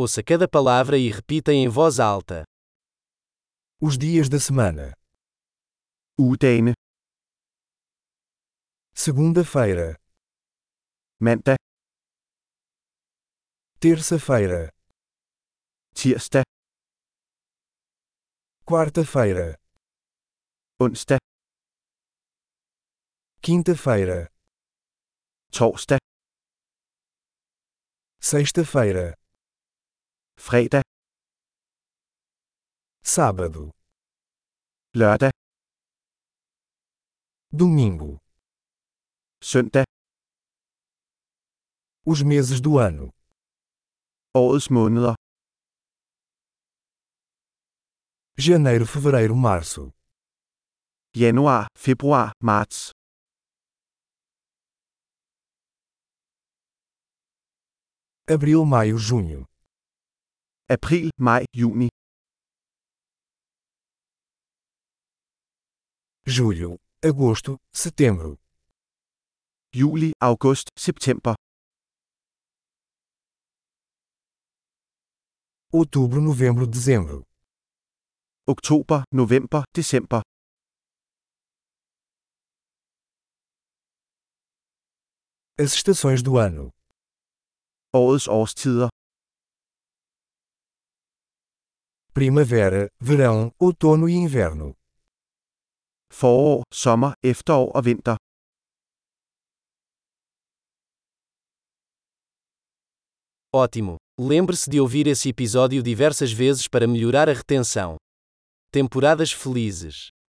Ouça cada palavra e repita em voz alta. Os dias da semana: Ugedagene. segunda-feira, Mandag, terça-feira, tirsdag, quarta-feira, onsdag, quinta-feira, torsdag, sexta-feira, fredag, sábado, lørdag, domingo. søndag, Os meses do ano: årets måneder, janeiro, fevereiro, março. januar, februar, marts, Abril, maio, junho. April, maj, juni, Julho, agosto, setembro. juli, august, september, Outubro, novembro, dezembro. oktober, november, december, As estações do ano: årets årstider, primavera, verão, outono e inverno. forår, sommer, efterår og vinter. Ótimo! Lembre-se de ouvir esse episódio diversas vezes para melhorar a retenção. Temporadas felizes.